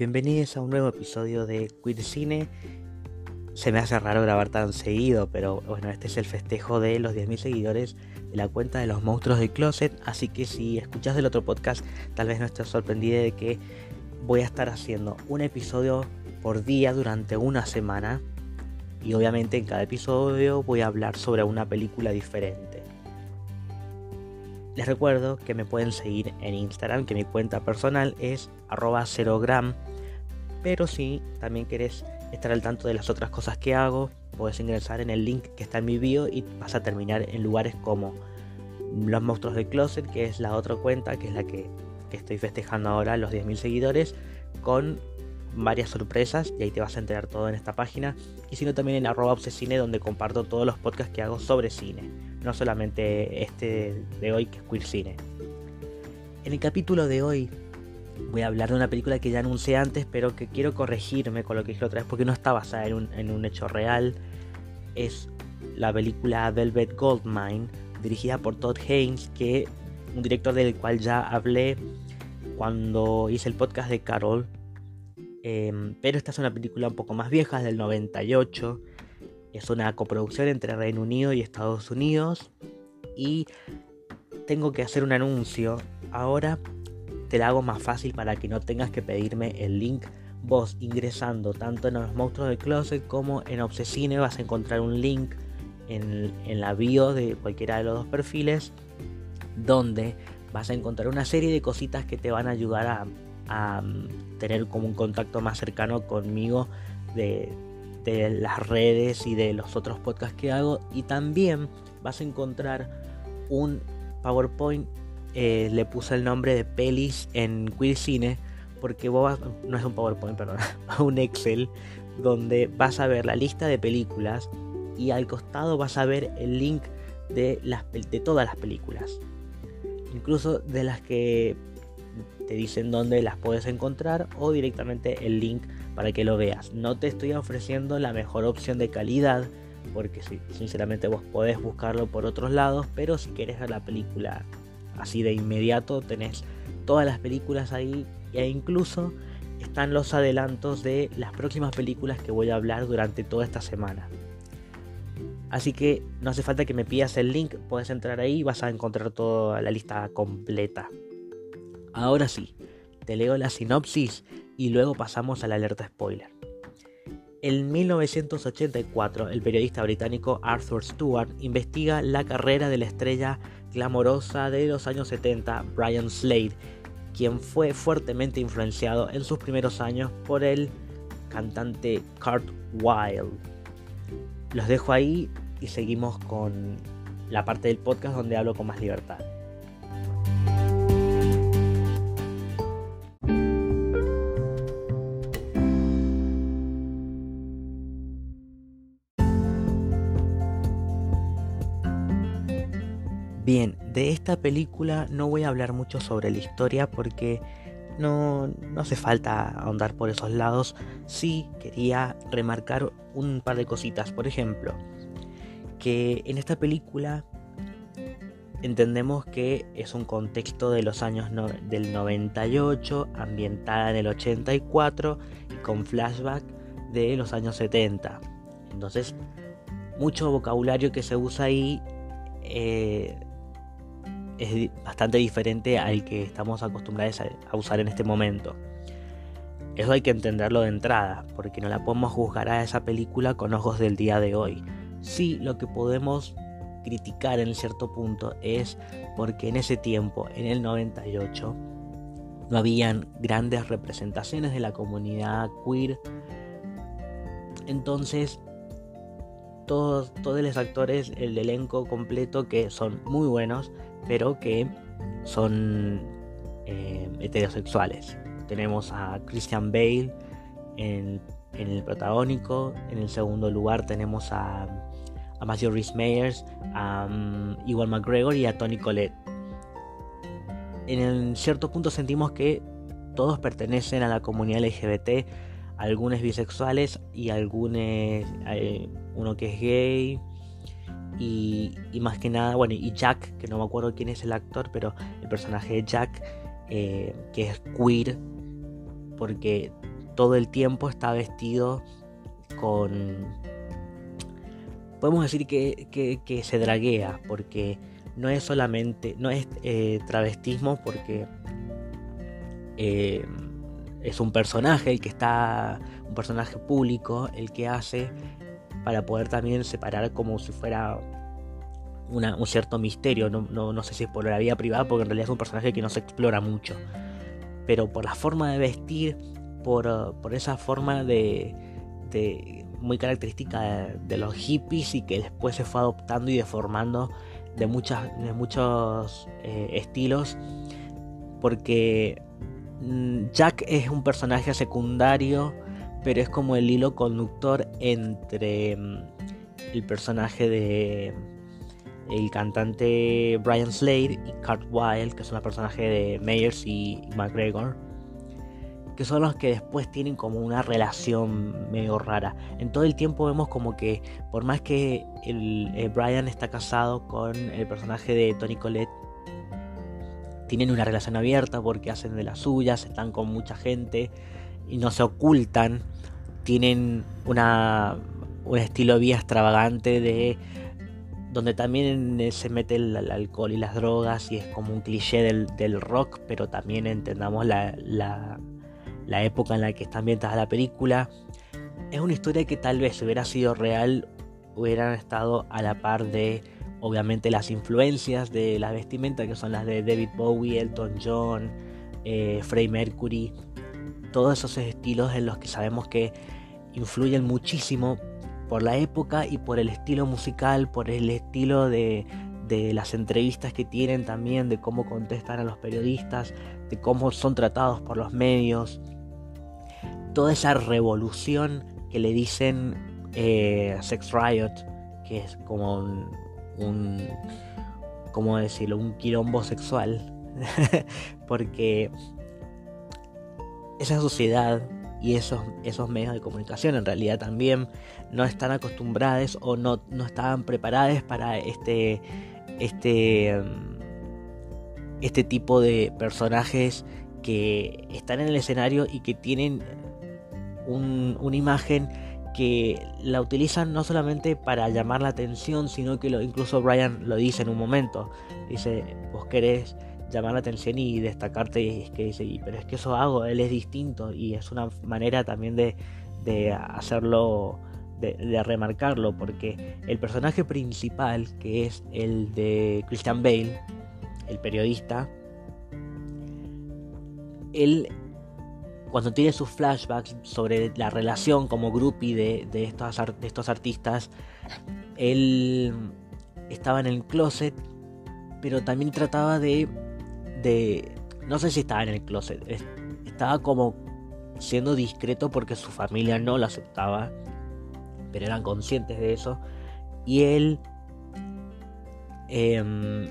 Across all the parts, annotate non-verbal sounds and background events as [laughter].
Bienvenidos a un nuevo episodio de Queer Cine. Se me hace raro grabar tan seguido, pero bueno, este es el festejo de los 10.000 seguidores de la cuenta de los monstruos del closet, así que si escuchas el otro podcast, tal vez no estés sorprendido de que voy a estar haciendo un episodio por día durante una semana y obviamente en cada episodio voy a hablar sobre una película diferente. Les recuerdo que me pueden seguir en Instagram, que mi cuenta personal es arroba 0gram, pero si también querés estar al tanto de las otras cosas que hago, puedes ingresar en el link que está en mi bio y vas a terminar en lugares como Los Monstruos del Closet, que es la otra cuenta, que es la que, que estoy festejando ahora los 10.000 seguidores, con varias sorpresas y ahí te vas a enterar todo en esta página y sino también en arroba obsesine donde comparto todos los podcasts que hago sobre cine, no solamente este de hoy que es Queer Cine. En el capítulo de hoy voy a hablar de una película que ya anuncié antes pero que quiero corregirme con lo que dije otra vez porque no está basada en un, hecho real, es la película Velvet Goldmine dirigida por Todd Haynes que un director del cual ya hablé cuando hice el podcast de Carol Em, pero esta es una película un poco más vieja, es del 98. Es una coproducción entre Reino Unido y Estados Unidos. Y tengo que hacer un anuncio. Ahora te la hago más fácil para que no tengas que pedirme el link. Vos ingresando tanto en los monstruos del closet como en Obsesine vas a encontrar un link en, la bio de cualquiera de los dos perfiles donde vas a encontrar una serie de cositas que te van a ayudar a a mm, tener como un contacto más cercano conmigo de, las redes y de los otros podcasts que hago. Y también vas a encontrar un PowerPoint, eh, le puse el nombre de pelis en Queer Cine, porque vos no es un PowerPoint, perdón, [laughs] un Excel, donde vas a ver la lista de películas y al costado vas a ver el link de, las, de todas las películas. Incluso de las que te dicen dónde las puedes encontrar o directamente el link para que lo veas. No te estoy ofreciendo la mejor opción de calidad porque sinceramente vos podés buscarlo por otros lados, pero si querés ver la película así de inmediato tenés todas las películas ahí e incluso están los adelantos de las próximas películas que voy a hablar durante toda esta semana. Así que no hace falta que me pidas el link, puedes entrar ahí y vas a encontrar toda la lista completa. Ahora sí, te leo la sinopsis y luego pasamos a la alerta spoiler. En 1984, el periodista británico Arthur Stewart investiga la carrera de la estrella glamorosa de los años 70, Brian Slade, quien fue fuertemente influenciado en sus primeros años por el cantante Kurt Wilde. Los dejo ahí y seguimos con la parte del podcast donde hablo con más libertad. De esta película no voy a hablar mucho sobre la historia porque no, no, hace falta ahondar por esos lados. Sí quería remarcar un par de cositas. Por ejemplo, que en esta película entendemos que es un contexto de los años del 98, ambientada en el 84 y con flashback de los años 70. Entonces, mucho vocabulario que se usa ahí eh, es bastante diferente al que estamos acostumbrados a usar en este momento. Eso hay que entenderlo de entrada, porque no la podemos juzgar a esa película con ojos del día de hoy. Sí, lo que podemos criticar en cierto punto es porque en ese tiempo, en el 98, no habían grandes representaciones de la comunidad queer. Entonces, todos, todos los actores, el elenco completo, que son muy buenos, pero que son eh, heterosexuales. Tenemos a Christian Bale en, el protagónico, en el segundo lugar tenemos a, a Matthew Rhys Meyers, a um, Iwan McGregor y a Tony Collette. En cierto punto sentimos que todos pertenecen a la comunidad LGBT, algunos bisexuales y algunos, eh, uno que es gay, y, más que nada, bueno, y Jack, que no me acuerdo quién es el actor, pero el personaje de Jack, eh, que es queer porque todo el tiempo está vestido con... Podemos decir que, se draguea, porque no es solamente, no es eh, travestismo, porque eh, es un personaje el que está, un personaje público, el que hace para poder también separar como si fuera un cierto misterio. No, sé si es por la vida privada, porque en realidad es un personaje que no se explora mucho. Pero por la forma de vestir, por, por esa forma de, de muy característica de, los hippies y que después se fue adoptando y deformando de, muchas, de muchos eh, estilos. Porque mm, Jack es un personaje secundario, pero es como el hilo conductor entre mm, el personaje de el cantante Brian Slade y Kurt Wilde, que son los personajes de Meyers y McGregor, que son los que después tienen como una relación medio rara. En todo el tiempo vemos como que, por más que el, eh, Brian está casado con el personaje de Tony Collette, tienen una relación abierta porque hacen de las suyas, están con mucha gente y no se ocultan. Tienen una, un estilo bien extravagante de donde también se mete el, alcohol y las drogas y es como un cliché del, rock, pero también entendamos la, la, época en la que está ambientada la película. Es una historia que tal vez si hubiera sido real hubieran estado a la par de obviamente las influencias de la vestimenta que son las de David Bowie, Elton John, eh, Freddie Mercury, todos esos estilos en los que sabemos que influyen muchísimo por la época y por el estilo musical, por el estilo de, las entrevistas que tienen también, de cómo contestan a los periodistas, de cómo son tratados por los medios. Toda esa revolución que le dicen eh, Sex Riot, que es como un, un ¿cómo decirlo? Un quilombo sexual. [laughs] Porque esa sociedad y esos, esos medios de comunicación en realidad también no están acostumbrados o no, no estaban preparados para este, este, mm, este tipo de personajes que están en el escenario y que tienen una imagen que la utilizan no solamente para llamar la atención, sino que lo, incluso Brian lo dice en un momento. Dice, vos querés llamar la atención y destacarte y es que dice, pero es que eso hago, él es distinto y es una manera también de, de hacerlo, de, de, remarcarlo, porque el personaje principal, que es el de Christian Bale, el periodista, él cuando tiene sus flashbacks sobre la relación como groupie de, de, estos, de estos artistas, él estaba en el closet, pero también trataba de de... No sé si estaba en el closet, estaba como siendo discreto porque su familia no lo aceptaba, pero eran conscientes de eso. Y él em,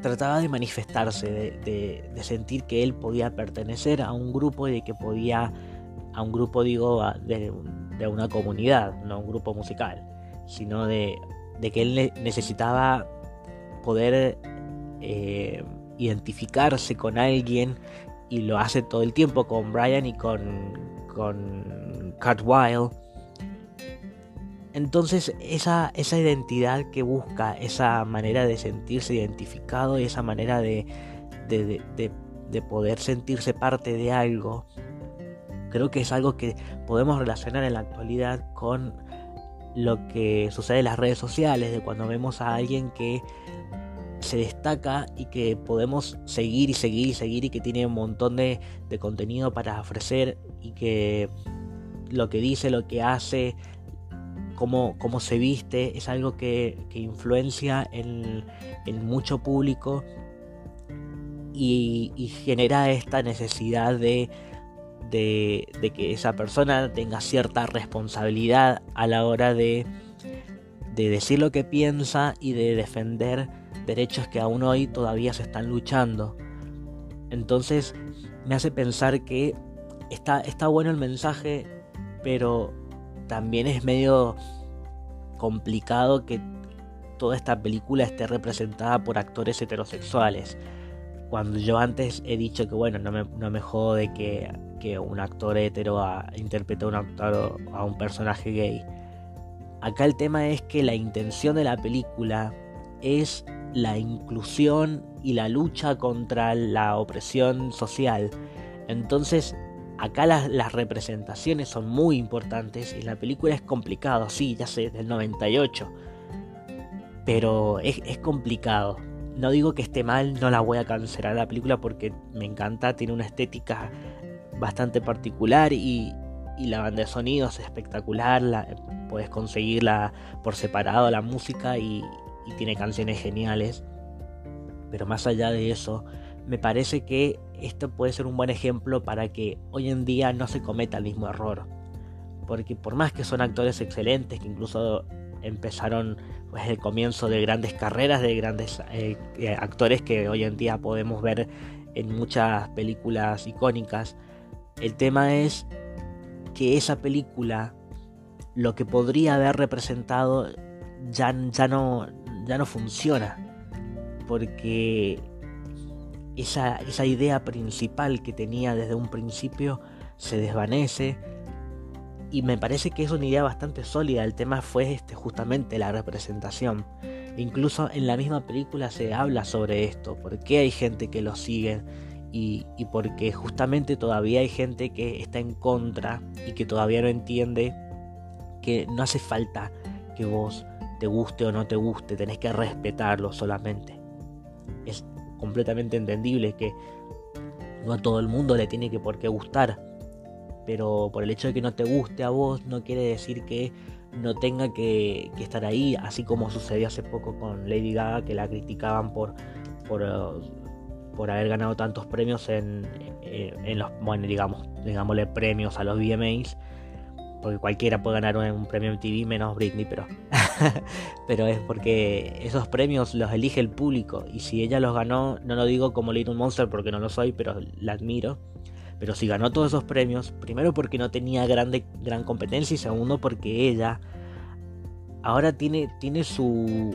trataba de manifestarse, de, sentir que él podía pertenecer a un grupo y de que podía, a un grupo digo, de, una comunidad, no un grupo musical, sino de, que él necesitaba poder... Eh, identificarse con alguien y lo hace todo el tiempo con Brian y con, con. Entonces esa, esa identidad que busca, esa manera de sentirse identificado y esa manera de, de, de, poder sentirse parte de algo, creo que es algo que podemos relacionar en la actualidad con lo que sucede en las redes sociales, de cuando vemos a alguien que se destaca y que podemos seguir y seguir y seguir y que tiene un montón de, contenido para ofrecer y que lo que dice, lo que hace, cómo, cómo se viste, es algo que, influencia en, mucho público y, genera esta necesidad de, de, de, que esa persona tenga cierta responsabilidad a la hora de, de decir lo que piensa y de defender derechos que aún hoy todavía se están luchando. Entonces me hace pensar que está, está bueno el mensaje, pero también es medio complicado que toda esta película esté representada por actores heterosexuales. cuando yo antes he dicho que bueno, no me, no me jode que, que un actor hetero interprete a un actor a un personaje gay. Acá el tema es que la intención de la película es la inclusión y la lucha contra la opresión social. Entonces, acá las, representaciones son muy importantes y la película es complicado, sí, ya sé, del 98. Pero es, complicado. No digo que esté mal, no la voy a cancelar la película porque me encanta, tiene una estética bastante particular y, la banda de sonidos es espectacular, la, puedes conseguirla por separado la música y, y tiene canciones geniales. Pero más allá de eso, me parece que esto puede ser un buen ejemplo para que hoy en día no se cometa el mismo error. Porque por más que son actores excelentes, que incluso empezaron pues, el comienzo de grandes carreras de grandes eh, eh, actores que hoy en día podemos ver en muchas películas icónicas, el tema es que esa película, lo que podría haber representado, ya, ya, no, ya no funciona. Porque esa, esa idea principal que tenía desde un principio se desvanece. Y me parece que es una idea bastante sólida. El tema fue este, justamente la representación. Incluso en la misma película se habla sobre esto. ¿Por qué hay gente que lo sigue? Y, y porque justamente todavía hay gente que está en contra y que todavía no entiende que no hace falta que vos te guste o no te guste, tenés que respetarlo solamente. Es completamente entendible que no a todo el mundo le tiene que por qué gustar, pero por el hecho de que no te guste a vos no quiere decir que no tenga que, estar ahí, así como sucedió hace poco con Lady Gaga, que la criticaban por, por, uh, por haber ganado tantos premios en, en, en los, bueno, digamos, digámosle premios a los VMAs porque cualquiera puede ganar un, premio en TV menos Britney, pero, [laughs] pero es porque esos premios los elige el público y si ella los ganó, no lo digo como Little Monster porque no lo soy, pero la admiro. Pero si ganó todos esos premios, primero porque no tenía grande, gran competencia y segundo porque ella ahora tiene, tiene su,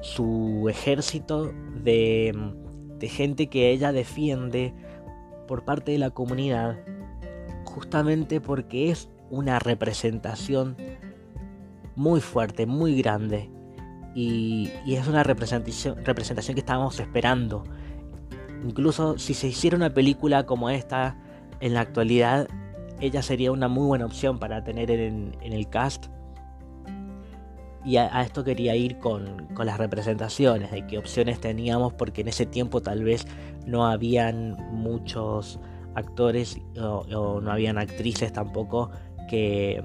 su ejército de, de gente que ella defiende por parte de la comunidad justamente porque es una representación muy fuerte, muy grande. Y, es una representación, que estábamos esperando. Incluso si se hiciera una película como esta en la actualidad, ella sería una muy buena opción para tener en, el cast. Y a, esto quería ir con, las representaciones, de qué opciones teníamos, porque en ese tiempo tal vez no habían muchos actores o no habían actrices tampoco que,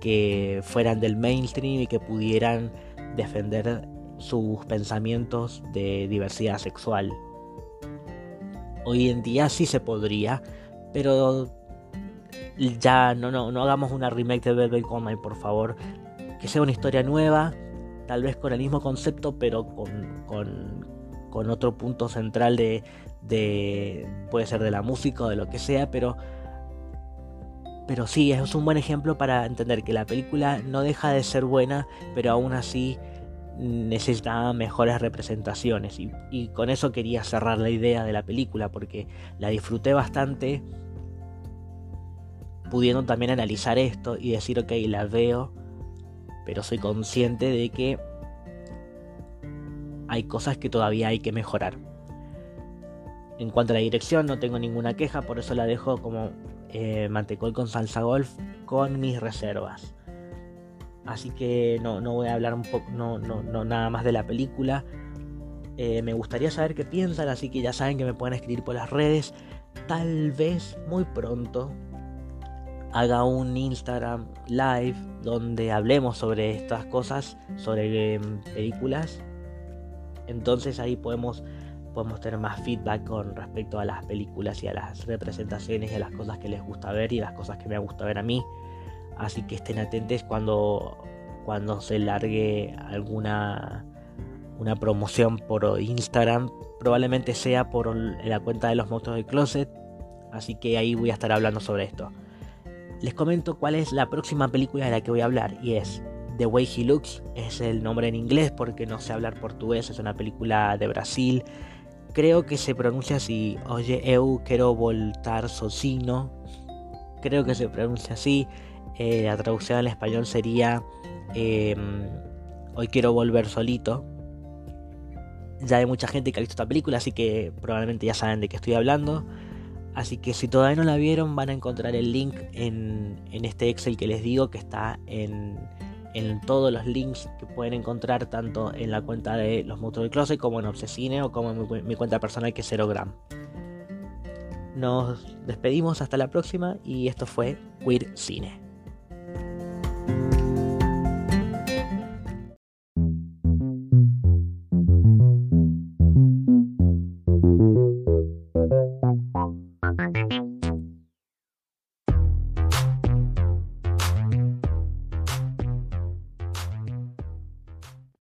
que fueran del mainstream y que pudieran defender sus pensamientos de diversidad sexual. Hoy en día sí se podría, pero ya no, no, no hagamos una remake de Velvet Goldmine, por favor. Que sea una historia nueva, tal vez con el mismo concepto, pero con, con, con otro punto central de, de. puede ser de la música o de lo que sea, pero pero sí, es un buen ejemplo para entender que la película no deja de ser buena, pero aún así necesitaba mejores representaciones. Y, con eso quería cerrar la idea de la película, porque la disfruté bastante, pudiendo también analizar esto y decir, ok, la veo, pero soy consciente de que hay cosas que todavía hay que mejorar. En cuanto a la dirección, no tengo ninguna queja, por eso la dejo como eh, mantecol con salsa golf con mis reservas. Así que no, no voy a hablar un poco, no, no, no, nada más de la película. Eh, me gustaría saber qué piensan, así que ya saben que me pueden escribir por las redes. Tal vez muy pronto haga un Instagram live donde hablemos sobre estas cosas, sobre em, películas. Entonces ahí podemos podemos tener más feedback con respecto a las películas y a las representaciones y a las cosas que les gusta ver y las cosas que me gusta ver a mí. Así que estén atentos cuando, cuando se largue alguna una promoción por Instagram. Probablemente sea por la cuenta de los monstruos del closet. Así que ahí voy a estar hablando sobre esto. Les comento cuál es la próxima película de la que voy a hablar. Y es The Way He Looks. Es el nombre en inglés porque no sé hablar portugués. Es una película de Brasil creo que se pronuncia así. Oye, eu quiero voltar socino. Creo que se pronuncia así. Eh, la traducción al español sería em, Hoy quiero volver solito. Ya hay mucha gente que ha visto esta película, así que probablemente ya saben de qué estoy hablando. Así que si todavía no la vieron, van a encontrar el link en, en este Excel que les digo, que está en, en todos los links que pueden encontrar tanto en la cuenta de los monstruos del closet como en Obsesine o como en mi, cuenta personal que es Gram. Nos despedimos hasta la próxima y esto fue Queer Cine.